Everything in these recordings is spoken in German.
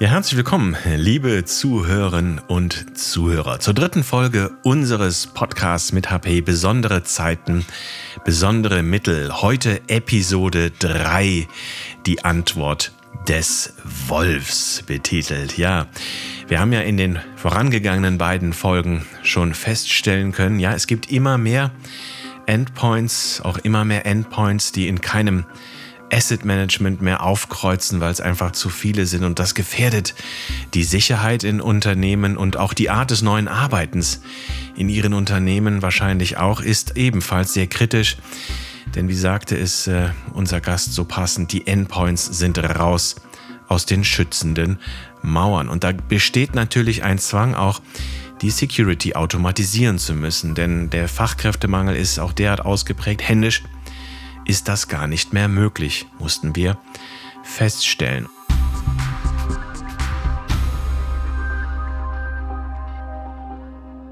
Ja, herzlich willkommen, liebe Zuhörerinnen und Zuhörer, zur dritten Folge unseres Podcasts mit HP Besondere Zeiten, besondere Mittel. Heute Episode 3, die Antwort des Wolfs betitelt. Ja, wir haben ja in den vorangegangenen beiden Folgen schon feststellen können, ja, es gibt immer mehr Endpoints, auch immer mehr Endpoints, die in keinem Asset Management mehr aufkreuzen, weil es einfach zu viele sind und das gefährdet die Sicherheit in Unternehmen und auch die Art des neuen Arbeitens in ihren Unternehmen wahrscheinlich auch ist ebenfalls sehr kritisch. Denn wie sagte es äh, unser Gast so passend, die Endpoints sind raus aus den schützenden Mauern. Und da besteht natürlich ein Zwang auch, die Security automatisieren zu müssen, denn der Fachkräftemangel ist auch derart ausgeprägt, händisch ist das gar nicht mehr möglich, mussten wir feststellen.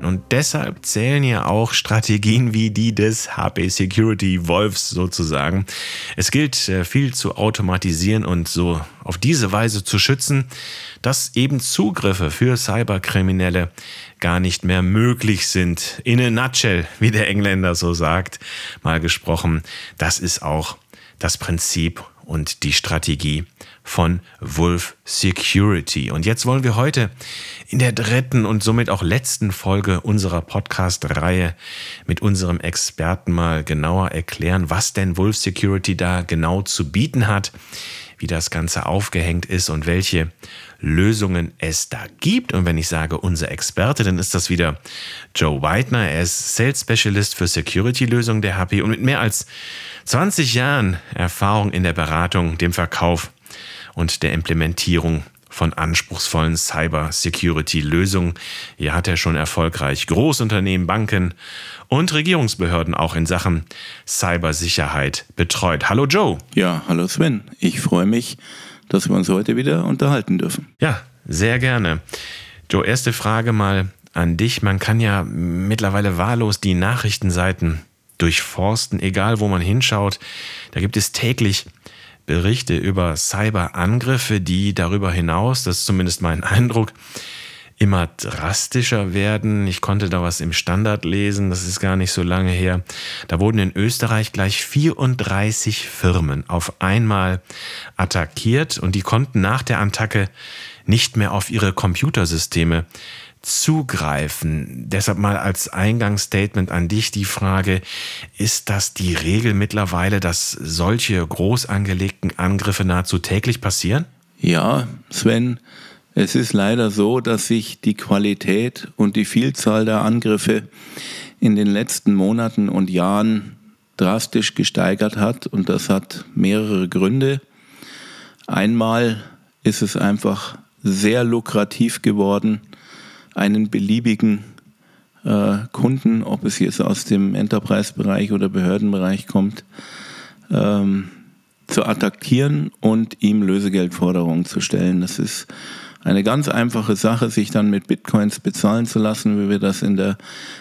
Und deshalb zählen ja auch Strategien wie die des HP Security Wolfs sozusagen. Es gilt äh, viel zu automatisieren und so auf diese Weise zu schützen, dass eben Zugriffe für Cyberkriminelle gar nicht mehr möglich sind. In a nutshell, wie der Engländer so sagt, mal gesprochen. Das ist auch das Prinzip und die Strategie von Wolf Security. Und jetzt wollen wir heute in der dritten und somit auch letzten Folge unserer Podcast-Reihe mit unserem Experten mal genauer erklären, was denn Wolf Security da genau zu bieten hat, wie das Ganze aufgehängt ist und welche Lösungen es da gibt. Und wenn ich sage unser Experte, dann ist das wieder Joe Weidner. Er ist Sales Specialist für Security-Lösungen der HP und mit mehr als 20 Jahren Erfahrung in der Beratung, dem Verkauf und der Implementierung von anspruchsvollen Cyber-Security-Lösungen. Hier hat er schon erfolgreich Großunternehmen, Banken und Regierungsbehörden auch in Sachen Cybersicherheit betreut. Hallo Joe. Ja, hallo Sven. Ich freue mich, dass wir uns heute wieder unterhalten dürfen. Ja, sehr gerne. Joe, erste Frage mal an dich. Man kann ja mittlerweile wahllos die Nachrichtenseiten durchforsten, egal wo man hinschaut. Da gibt es täglich Berichte über Cyberangriffe, die darüber hinaus, das ist zumindest mein Eindruck, immer drastischer werden. Ich konnte da was im Standard lesen, das ist gar nicht so lange her. Da wurden in Österreich gleich 34 Firmen auf einmal attackiert und die konnten nach der Attacke nicht mehr auf ihre Computersysteme zugreifen. Deshalb mal als Eingangsstatement an dich die Frage, ist das die Regel mittlerweile, dass solche groß angelegten Angriffe nahezu täglich passieren? Ja, Sven, es ist leider so, dass sich die Qualität und die Vielzahl der Angriffe in den letzten Monaten und Jahren drastisch gesteigert hat und das hat mehrere Gründe. Einmal ist es einfach sehr lukrativ geworden, einen beliebigen äh, Kunden, ob es jetzt aus dem Enterprise-Bereich oder Behördenbereich kommt, ähm, zu attackieren und ihm Lösegeldforderungen zu stellen. Das ist eine ganz einfache Sache, sich dann mit Bitcoins bezahlen zu lassen, wie wir das in der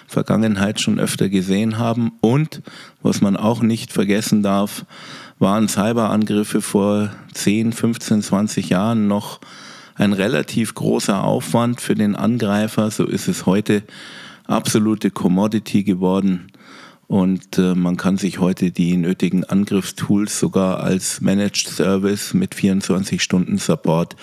Vergangenheit schon öfter gesehen haben. Und was man auch nicht vergessen darf, waren Cyberangriffe vor 10, 15, 20 Jahren noch ein relativ großer Aufwand für den Angreifer. So ist es heute absolute Commodity geworden. Und äh, man kann sich heute die nötigen Angriffstools sogar als Managed Service mit 24 Stunden Support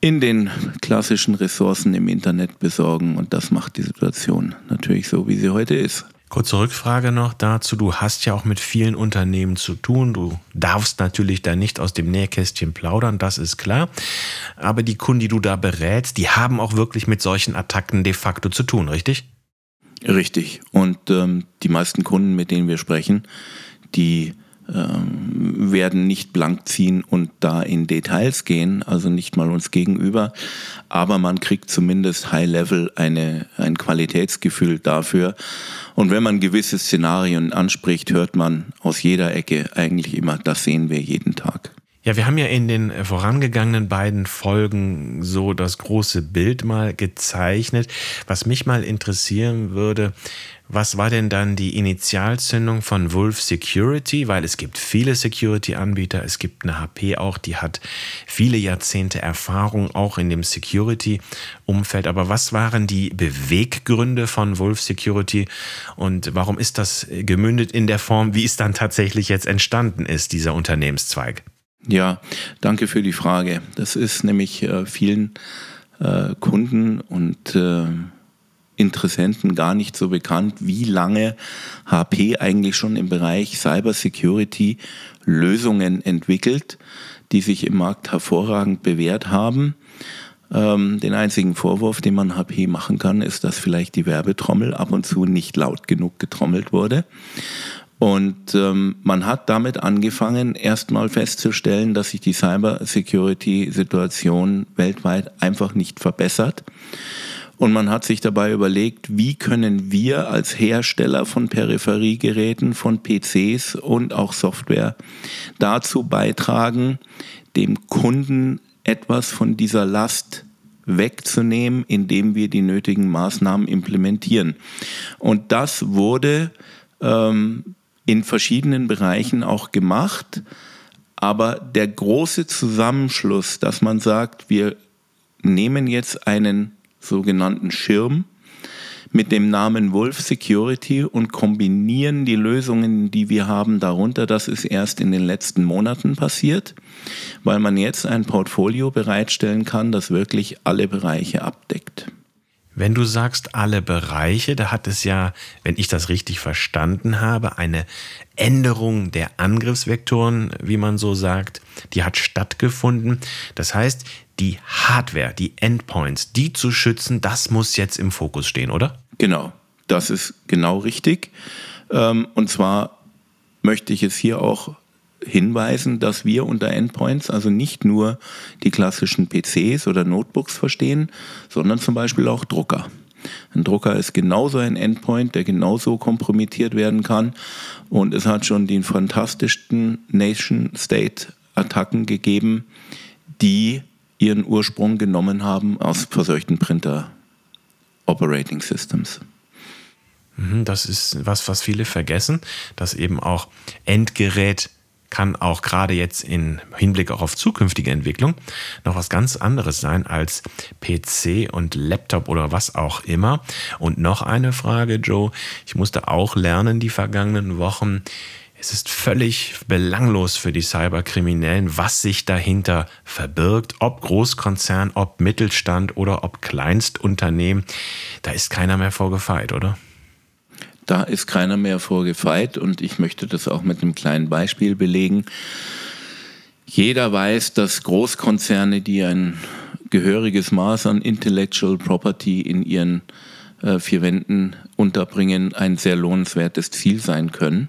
in den klassischen Ressourcen im Internet besorgen. Und das macht die Situation natürlich so, wie sie heute ist. Kurze Rückfrage noch dazu. Du hast ja auch mit vielen Unternehmen zu tun. Du darfst natürlich da nicht aus dem Nähkästchen plaudern, das ist klar. Aber die Kunden, die du da berätst, die haben auch wirklich mit solchen Attacken de facto zu tun, richtig? Richtig. Und ähm, die meisten Kunden, mit denen wir sprechen, die ähm, werden nicht blank ziehen und da in Details gehen, also nicht mal uns gegenüber, aber man kriegt zumindest High Level eine, ein Qualitätsgefühl dafür. Und wenn man gewisse Szenarien anspricht, hört man aus jeder Ecke eigentlich immer, das sehen wir jeden Tag. Ja, wir haben ja in den vorangegangenen beiden Folgen so das große Bild mal gezeichnet. Was mich mal interessieren würde, was war denn dann die Initialzündung von Wolf Security? Weil es gibt viele Security-Anbieter, es gibt eine HP auch, die hat viele Jahrzehnte Erfahrung auch in dem Security-Umfeld. Aber was waren die Beweggründe von Wolf Security und warum ist das gemündet in der Form, wie es dann tatsächlich jetzt entstanden ist, dieser Unternehmenszweig? Ja, danke für die Frage. Das ist nämlich äh, vielen äh, Kunden und äh, Interessenten gar nicht so bekannt, wie lange HP eigentlich schon im Bereich Cybersecurity Lösungen entwickelt, die sich im Markt hervorragend bewährt haben. Ähm, den einzigen Vorwurf, den man HP machen kann, ist, dass vielleicht die Werbetrommel ab und zu nicht laut genug getrommelt wurde. Und ähm, man hat damit angefangen, erstmal festzustellen, dass sich die Cybersecurity-Situation weltweit einfach nicht verbessert. Und man hat sich dabei überlegt, wie können wir als Hersteller von Peripheriegeräten, von PCs und auch Software dazu beitragen, dem Kunden etwas von dieser Last wegzunehmen, indem wir die nötigen Maßnahmen implementieren. Und das wurde ähm, in verschiedenen Bereichen auch gemacht. Aber der große Zusammenschluss, dass man sagt, wir nehmen jetzt einen sogenannten Schirm mit dem Namen Wolf Security und kombinieren die Lösungen, die wir haben, darunter. Das ist erst in den letzten Monaten passiert, weil man jetzt ein Portfolio bereitstellen kann, das wirklich alle Bereiche abdeckt. Wenn du sagst alle Bereiche, da hat es ja, wenn ich das richtig verstanden habe, eine Änderung der Angriffsvektoren, wie man so sagt, die hat stattgefunden. Das heißt, die Hardware, die Endpoints, die zu schützen, das muss jetzt im Fokus stehen, oder? Genau, das ist genau richtig. Ähm, und zwar möchte ich es hier auch hinweisen, dass wir unter Endpoints also nicht nur die klassischen PCs oder Notebooks verstehen, sondern zum Beispiel auch Drucker. Ein Drucker ist genauso ein Endpoint, der genauso kompromittiert werden kann. Und es hat schon die fantastischsten Nation-State-Attacken gegeben, die ihren Ursprung genommen haben aus verseuchten Printer Operating Systems. Mhm, das ist was, was viele vergessen, dass eben auch Endgerät kann auch gerade jetzt im Hinblick auch auf zukünftige Entwicklung noch was ganz anderes sein als PC und Laptop oder was auch immer. Und noch eine Frage, Joe. Ich musste auch lernen die vergangenen Wochen, es ist völlig belanglos für die Cyberkriminellen, was sich dahinter verbirgt, ob Großkonzern, ob Mittelstand oder ob Kleinstunternehmen. Da ist keiner mehr vorgefeit, oder? Da ist keiner mehr vorgefeit und ich möchte das auch mit einem kleinen Beispiel belegen. Jeder weiß, dass Großkonzerne, die ein gehöriges Maß an Intellectual Property in ihren äh, vier Wänden unterbringen, ein sehr lohnenswertes Ziel sein können.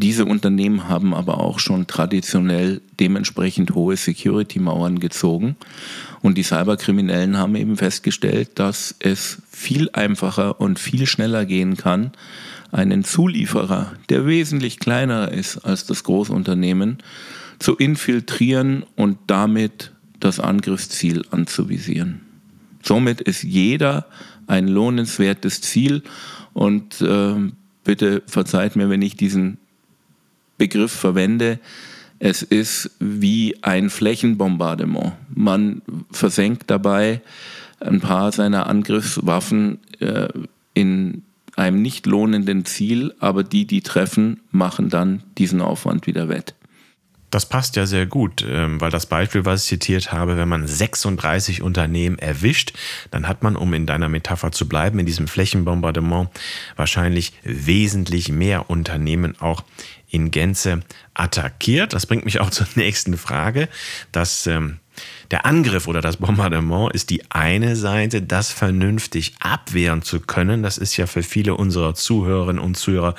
Diese Unternehmen haben aber auch schon traditionell dementsprechend hohe Security-Mauern gezogen. Und die Cyberkriminellen haben eben festgestellt, dass es viel einfacher und viel schneller gehen kann, einen Zulieferer, der wesentlich kleiner ist als das Großunternehmen, zu infiltrieren und damit das Angriffsziel anzuvisieren. Somit ist jeder ein lohnenswertes Ziel und äh, bitte verzeiht mir, wenn ich diesen Begriff verwende, es ist wie ein Flächenbombardement. Man versenkt dabei ein paar seiner Angriffswaffen äh, in einem nicht lohnenden Ziel, aber die, die treffen, machen dann diesen Aufwand wieder wett. Das passt ja sehr gut, ähm, weil das Beispiel, was ich zitiert habe, wenn man 36 Unternehmen erwischt, dann hat man, um in deiner Metapher zu bleiben, in diesem Flächenbombardement wahrscheinlich wesentlich mehr Unternehmen auch in Gänze attackiert. Das bringt mich auch zur nächsten Frage. dass ähm, der Angriff oder das Bombardement ist die eine Seite, das vernünftig abwehren zu können. Das ist ja für viele unserer Zuhörerinnen und Zuhörer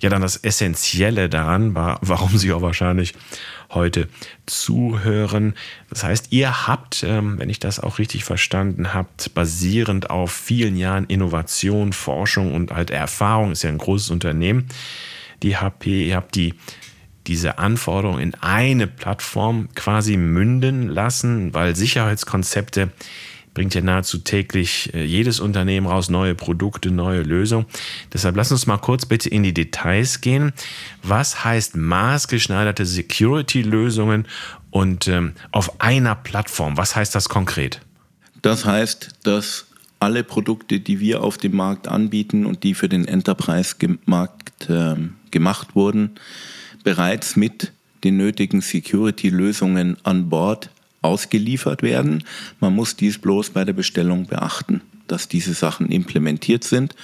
ja dann das Essentielle daran, warum sie auch wahrscheinlich heute zuhören. Das heißt, ihr habt, ähm, wenn ich das auch richtig verstanden habt, basierend auf vielen Jahren Innovation, Forschung und halt Erfahrung, ist ja ein großes Unternehmen, die HP, ihr habt die, diese Anforderungen in eine Plattform quasi münden lassen, weil Sicherheitskonzepte bringt ja nahezu täglich äh, jedes Unternehmen raus, neue Produkte, neue Lösungen. Deshalb lass uns mal kurz bitte in die Details gehen. Was heißt maßgeschneiderte Security-Lösungen und ähm, auf einer Plattform? Was heißt das konkret? Das heißt, dass alle Produkte, die wir auf dem Markt anbieten und die für den Enterprise-Markt äh, gemacht wurden, bereits mit den nötigen Security-Lösungen an Bord ausgeliefert werden. Man muss dies bloß bei der Bestellung beachten, dass diese Sachen implementiert sind.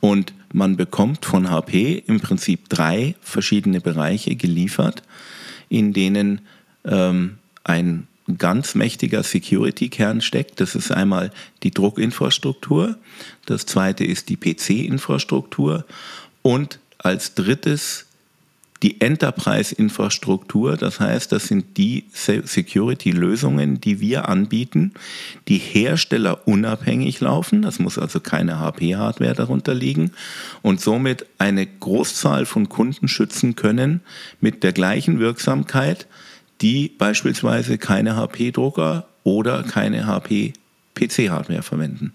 Und man bekommt von HP im Prinzip drei verschiedene Bereiche geliefert, in denen ähm, ein ganz mächtiger Security-Kern steckt. Das ist einmal die Druckinfrastruktur, das zweite ist die PC-Infrastruktur und als drittes die Enterprise-Infrastruktur, das heißt, das sind die Security-Lösungen, die wir anbieten, die Hersteller unabhängig laufen, das muss also keine HP-Hardware darunter liegen und somit eine Großzahl von Kunden schützen können mit der gleichen Wirksamkeit, die beispielsweise keine HP-Drucker oder keine HP-PC-Hardware verwenden.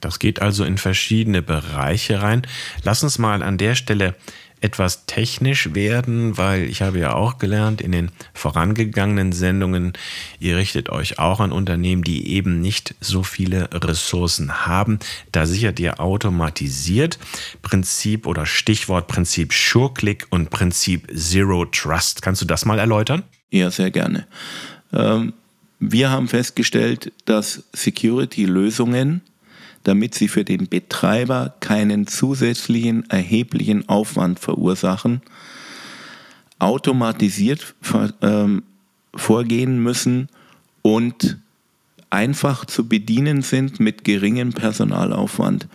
Das geht also in verschiedene Bereiche rein. Lass uns mal an der Stelle etwas technisch werden, weil ich habe ja auch gelernt in den vorangegangenen Sendungen, ihr richtet euch auch an Unternehmen, die eben nicht so viele Ressourcen haben. Da sichert ihr automatisiert Prinzip oder Stichwort Prinzip SureClick und Prinzip Zero Trust. Kannst du das mal erläutern? Ja, sehr gerne. Ähm, wir haben festgestellt, dass Security-Lösungen damit sie für den Betreiber keinen zusätzlichen erheblichen Aufwand verursachen, automatisiert ähm, vorgehen müssen und einfach zu bedienen sind mit geringem Personalaufwand.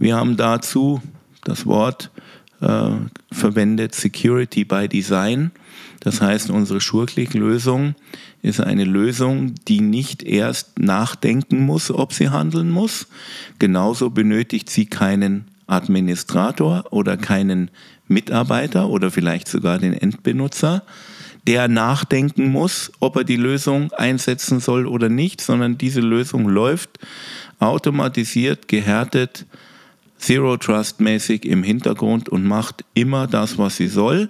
Wir haben dazu das Wort äh, verwendet Security by Design. Das heißt, unsere SureClick-Lösung ist eine Lösung, die nicht erst nachdenken muss, ob sie handeln muss. Genauso benötigt sie keinen Administrator oder keinen Mitarbeiter oder vielleicht sogar den Endbenutzer, der nachdenken muss, ob er die Lösung einsetzen soll oder nicht, sondern diese Lösung läuft automatisiert, gehärtet, Zero Trust mäßig im Hintergrund und macht immer das, was sie soll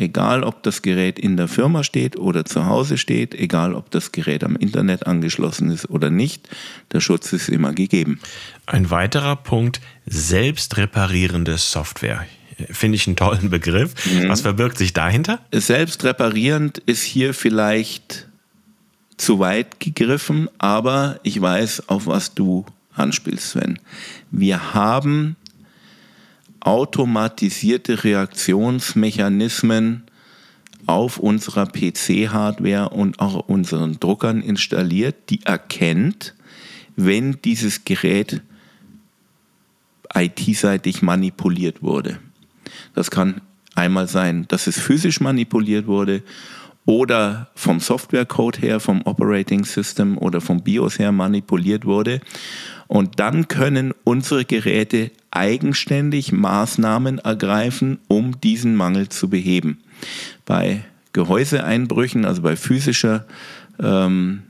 Egal, ob das Gerät in der Firma steht oder zu Hause steht, egal, ob das Gerät am Internet angeschlossen ist oder nicht, der Schutz ist immer gegeben. Ein weiterer Punkt, selbstreparierende Software. Finde ich einen tollen Begriff. Mhm. Was verbirgt sich dahinter? Selbstreparierend ist hier vielleicht zu weit gegriffen, aber ich weiß, auf was du anspielst, Sven. Wir haben automatisierte Reaktionsmechanismen auf unserer PC-Hardware und auch unseren Druckern installiert, die erkennt, wenn dieses Gerät IT-seitig manipuliert wurde. Das kann einmal sein, dass es physisch manipuliert wurde oder vom Softwarecode her, vom Operating System oder vom BIOS her manipuliert wurde. Und dann können unsere Geräte eigenständig Maßnahmen ergreifen, um diesen Mangel zu beheben. Bei Gehäuseeinbrüchen, also bei physischer ähm,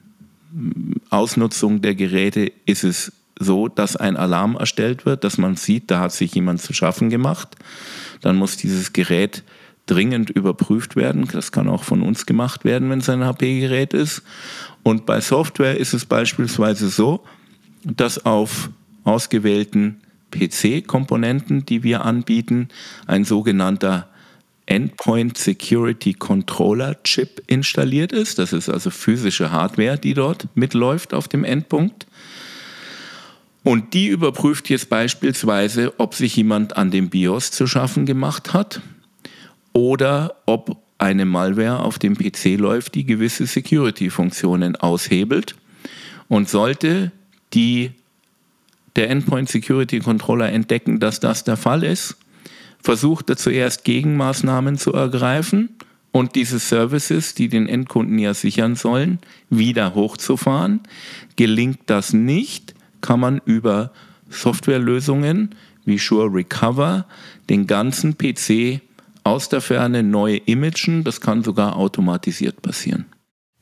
Ausnutzung der Geräte, ist es so, dass ein Alarm erstellt wird, dass man sieht, da hat sich jemand zu schaffen gemacht. Dann muss dieses Gerät dringend überprüft werden. Das kann auch von uns gemacht werden, wenn es ein HP-Gerät ist. Und bei Software ist es beispielsweise so, dass auf ausgewählten PC-Komponenten, die wir anbieten, ein sogenannter Endpoint Security Controller Chip installiert ist. Das ist also physische Hardware, die dort mitläuft auf dem Endpunkt. Und die überprüft jetzt beispielsweise, ob sich jemand an dem BIOS zu schaffen gemacht hat oder ob eine Malware auf dem PC läuft, die gewisse Security-Funktionen aushebelt. Und sollte die der Endpoint Security Controller entdecken, dass das der Fall ist, versucht er zuerst Gegenmaßnahmen zu ergreifen und diese Services, die den Endkunden ja sichern sollen, wieder hochzufahren. Gelingt das nicht, kann man über Softwarelösungen wie Sure Recover den ganzen PC aus der Ferne neu imagen. Das kann sogar automatisiert passieren.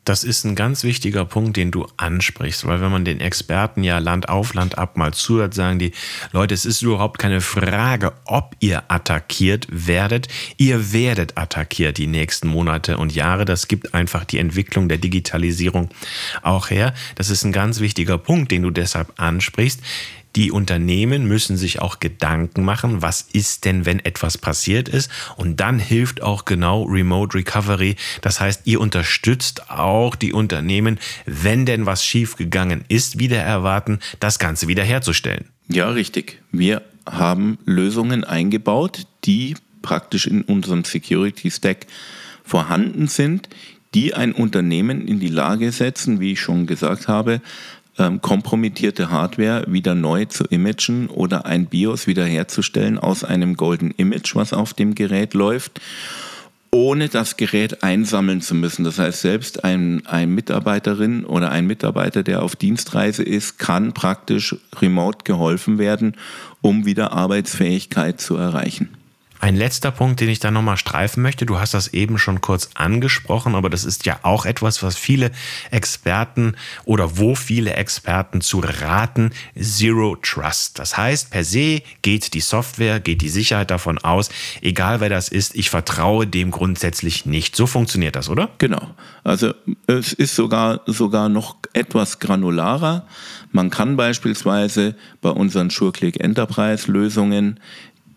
Das ist ein ganz wichtiger Punkt, den du ansprichst, weil wenn man den Experten ja Land auf Land ab mal zuhört, sagen die Leute, es ist überhaupt keine Frage, ob ihr attackiert werdet. Ihr werdet attackiert die nächsten Monate und Jahre. Das gibt einfach die Entwicklung der Digitalisierung auch her. Das ist ein ganz wichtiger Punkt, den du deshalb ansprichst. Die Unternehmen müssen sich auch Gedanken machen, was ist denn, wenn etwas passiert ist. Und dann hilft auch genau Remote Recovery. Das heißt, ihr unterstützt auch die Unternehmen, wenn denn was schiefgegangen ist, wieder erwarten, das Ganze wiederherzustellen. Ja, richtig. Wir haben Lösungen eingebaut, die praktisch in unserem Security Stack vorhanden sind, die ein Unternehmen in die Lage setzen, wie ich schon gesagt habe, ähm, kompromittierte Hardware wieder neu zu imagen oder ein BIOS wiederherzustellen aus einem Golden Image, was auf dem Gerät läuft ohne das Gerät einsammeln zu müssen. Das heißt, selbst ein, ein Mitarbeiterin oder ein Mitarbeiter, der auf Dienstreise ist, kann praktisch remote geholfen werden, um wieder Arbeitsfähigkeit zu erreichen. Ein letzter Punkt, den ich da nochmal streifen möchte, du hast das eben schon kurz angesprochen, aber das ist ja auch etwas, was viele Experten oder wo viele Experten zu raten, Zero Trust. Das heißt, per se geht die Software, geht die Sicherheit davon aus, egal wer das ist, ich vertraue dem grundsätzlich nicht. So funktioniert das, oder? Genau. Also es ist sogar, sogar noch etwas granularer. Man kann beispielsweise bei unseren SureClick Enterprise Lösungen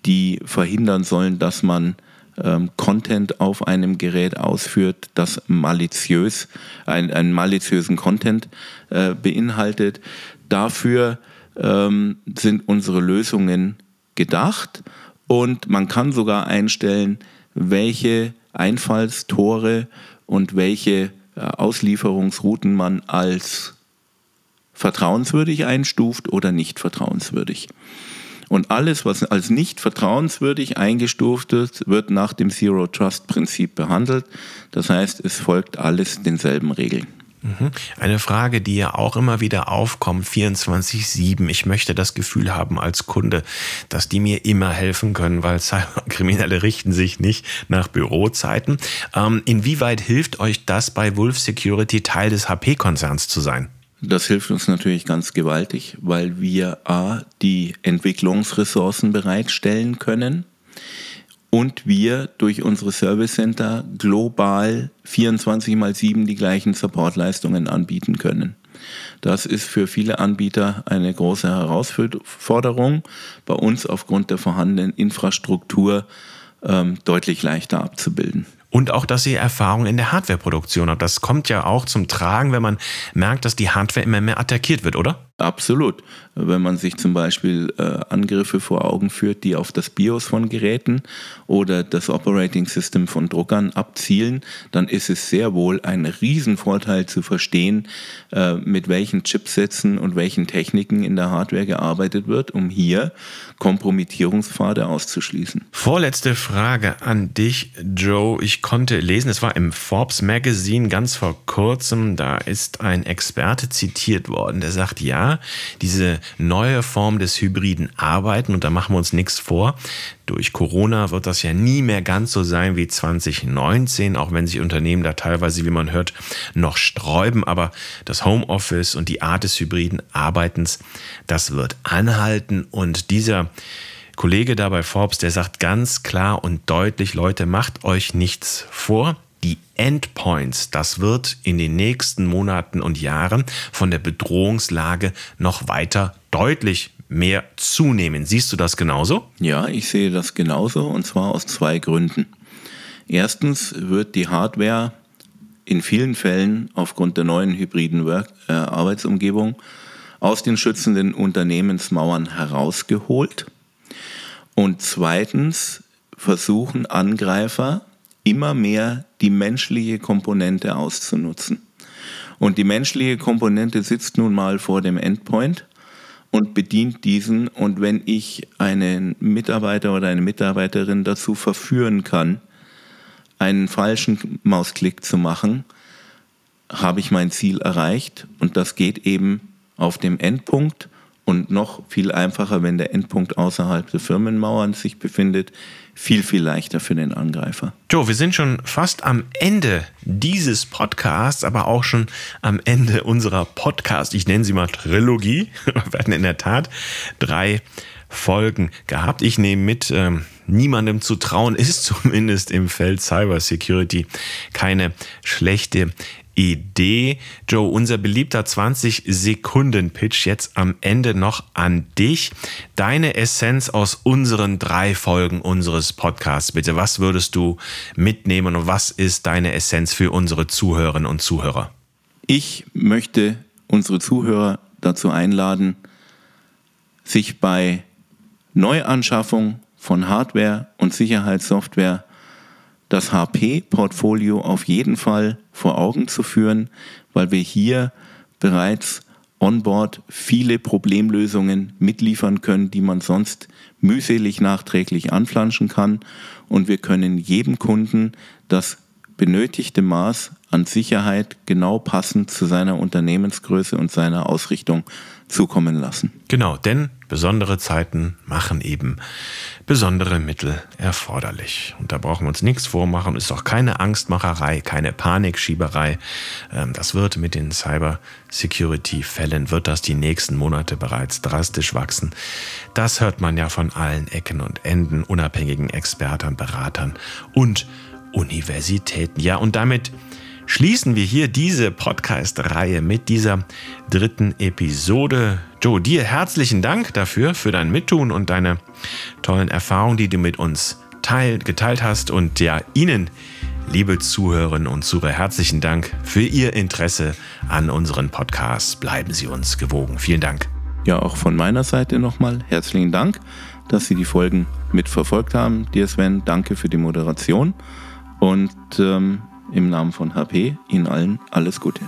die verhindern sollen, dass man ähm, Content auf einem Gerät ausführt, das maliziös, ein, einen maliziösen Content äh, beinhaltet. Dafür ähm, sind unsere Lösungen gedacht und man kann sogar einstellen, welche Einfallstore und welche äh, Auslieferungsrouten man als vertrauenswürdig einstuft oder nicht vertrauenswürdig. Und alles, was als nicht vertrauenswürdig eingestuft wird, wird nach dem Zero Trust Prinzip behandelt. Das heißt, es folgt alles denselben Regeln. Mhm. Eine Frage, die ja auch immer wieder aufkommt, 24-7. Ich möchte das Gefühl haben als Kunde, dass die mir immer helfen können, weil Cyberkriminelle richten sich nicht nach Bürozeiten. Ähm, inwieweit hilft euch das bei Wolf Security Teil des HP-Konzerns zu sein? Das hilft uns natürlich ganz gewaltig, weil wir A, die Entwicklungsressourcen bereitstellen können und wir durch unsere Service Center global 24 mal 7 die gleichen Supportleistungen anbieten können. Das ist für viele Anbieter eine große Herausforderung, bei uns aufgrund der vorhandenen Infrastruktur ähm, deutlich leichter abzubilden. Und auch, dass ihr Erfahrung in der Hardwareproduktion habt. Das kommt ja auch zum Tragen, wenn man merkt, dass die Hardware immer mehr attackiert wird, oder? Absolut. Wenn man sich zum Beispiel äh, Angriffe vor Augen führt, die auf das BIOS von Geräten oder das Operating System von Druckern abzielen, dann ist es sehr wohl ein Riesenvorteil zu verstehen, äh, mit welchen Chipsätzen und welchen Techniken in der Hardware gearbeitet wird, um hier Kompromittierungspfade auszuschließen. Vorletzte Frage an dich, Joe. Ich konnte lesen, es war im Forbes Magazine ganz vor kurzem, da ist ein Experte zitiert worden, der sagt, ja, diese neue Form des hybriden Arbeiten, und da machen wir uns nichts vor, durch Corona wird das ja nie mehr ganz so sein wie 2019, auch wenn sich Unternehmen da teilweise, wie man hört, noch sträuben. Aber das Homeoffice und die Art des hybriden Arbeitens, das wird anhalten. Und dieser Kollege da bei Forbes, der sagt ganz klar und deutlich, Leute, macht euch nichts vor. Die Endpoints, das wird in den nächsten Monaten und Jahren von der Bedrohungslage noch weiter deutlich mehr zunehmen. Siehst du das genauso? Ja, ich sehe das genauso und zwar aus zwei Gründen. Erstens wird die Hardware in vielen Fällen aufgrund der neuen hybriden Work äh, Arbeitsumgebung aus den schützenden Unternehmensmauern herausgeholt. Und zweitens versuchen Angreifer immer mehr die menschliche Komponente auszunutzen. Und die menschliche Komponente sitzt nun mal vor dem Endpoint und bedient diesen. Und wenn ich einen Mitarbeiter oder eine Mitarbeiterin dazu verführen kann, einen falschen Mausklick zu machen, habe ich mein Ziel erreicht. Und das geht eben auf dem Endpunkt und noch viel einfacher, wenn der Endpunkt außerhalb der Firmenmauern sich befindet, viel, viel leichter für den Angreifer. Joe, wir sind schon fast am Ende dieses Podcasts, aber auch schon am Ende unserer Podcast, ich nenne sie mal Trilogie. Wir werden in der Tat drei Folgen gehabt. Ich nehme mit, ähm, niemandem zu trauen ist zumindest im Feld Cyber Security keine schlechte Idee. Joe, unser beliebter 20-Sekunden-Pitch jetzt am Ende noch an dich. Deine Essenz aus unseren drei Folgen unseres Podcasts, bitte. Was würdest du mitnehmen und was ist deine Essenz für unsere Zuhörerinnen und Zuhörer? Ich möchte unsere Zuhörer dazu einladen, sich bei Neuanschaffung von Hardware und Sicherheitssoftware das HP-Portfolio auf jeden Fall vor Augen zu führen, weil wir hier bereits onboard viele Problemlösungen mitliefern können, die man sonst mühselig nachträglich anflanschen kann. Und wir können jedem Kunden das benötigte Maß an Sicherheit genau passend zu seiner Unternehmensgröße und seiner Ausrichtung zukommen lassen. Genau, denn besondere Zeiten machen eben besondere Mittel erforderlich. Und da brauchen wir uns nichts vormachen, ist auch keine Angstmacherei, keine Panikschieberei. Ähm, das wird mit den Cyber-Security-Fällen, wird das die nächsten Monate bereits drastisch wachsen. Das hört man ja von allen Ecken und Enden, unabhängigen Experten, Beratern und Universitäten. Ja, und damit schließen wir hier diese Podcast-Reihe mit dieser dritten Episode. Joe, dir herzlichen Dank dafür, für dein Mittun und deine tollen Erfahrungen, die du mit uns teil, geteilt hast. Und ja, Ihnen, liebe Zuhörerinnen und Zuhörer, herzlichen Dank für Ihr Interesse an unseren Podcasts. Bleiben Sie uns gewogen. Vielen Dank. Ja, auch von meiner Seite nochmal herzlichen Dank, dass Sie die Folgen mitverfolgt haben. Dir Sven, danke für die Moderation und ähm, im Namen von HP Ihnen allen alles Gute.